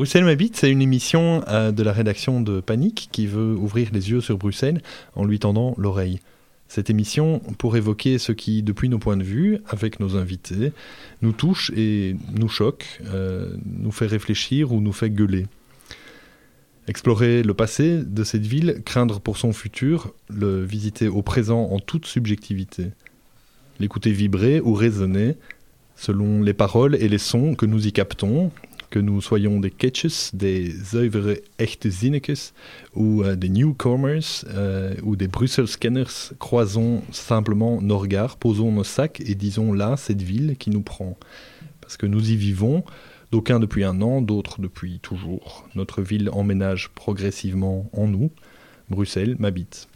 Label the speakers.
Speaker 1: Bruxelles m'habite, c'est une émission euh, de la rédaction de Panique qui veut ouvrir les yeux sur Bruxelles en lui tendant l'oreille. Cette émission pour évoquer ce qui, depuis nos points de vue, avec nos invités, nous touche et nous choque, euh, nous fait réfléchir ou nous fait gueuler. Explorer le passé de cette ville, craindre pour son futur, le visiter au présent en toute subjectivité. L'écouter vibrer ou résonner selon les paroles et les sons que nous y captons, que nous soyons des catches, des zuivere echte zinnekes ou euh, des newcomers euh, ou des Brussels scanners, croisons simplement nos regards, posons nos sacs et disons là cette ville qui nous prend. Parce que nous y vivons, d'aucuns depuis un an, d'autres depuis toujours. Notre ville emménage progressivement en nous. Bruxelles m'habite.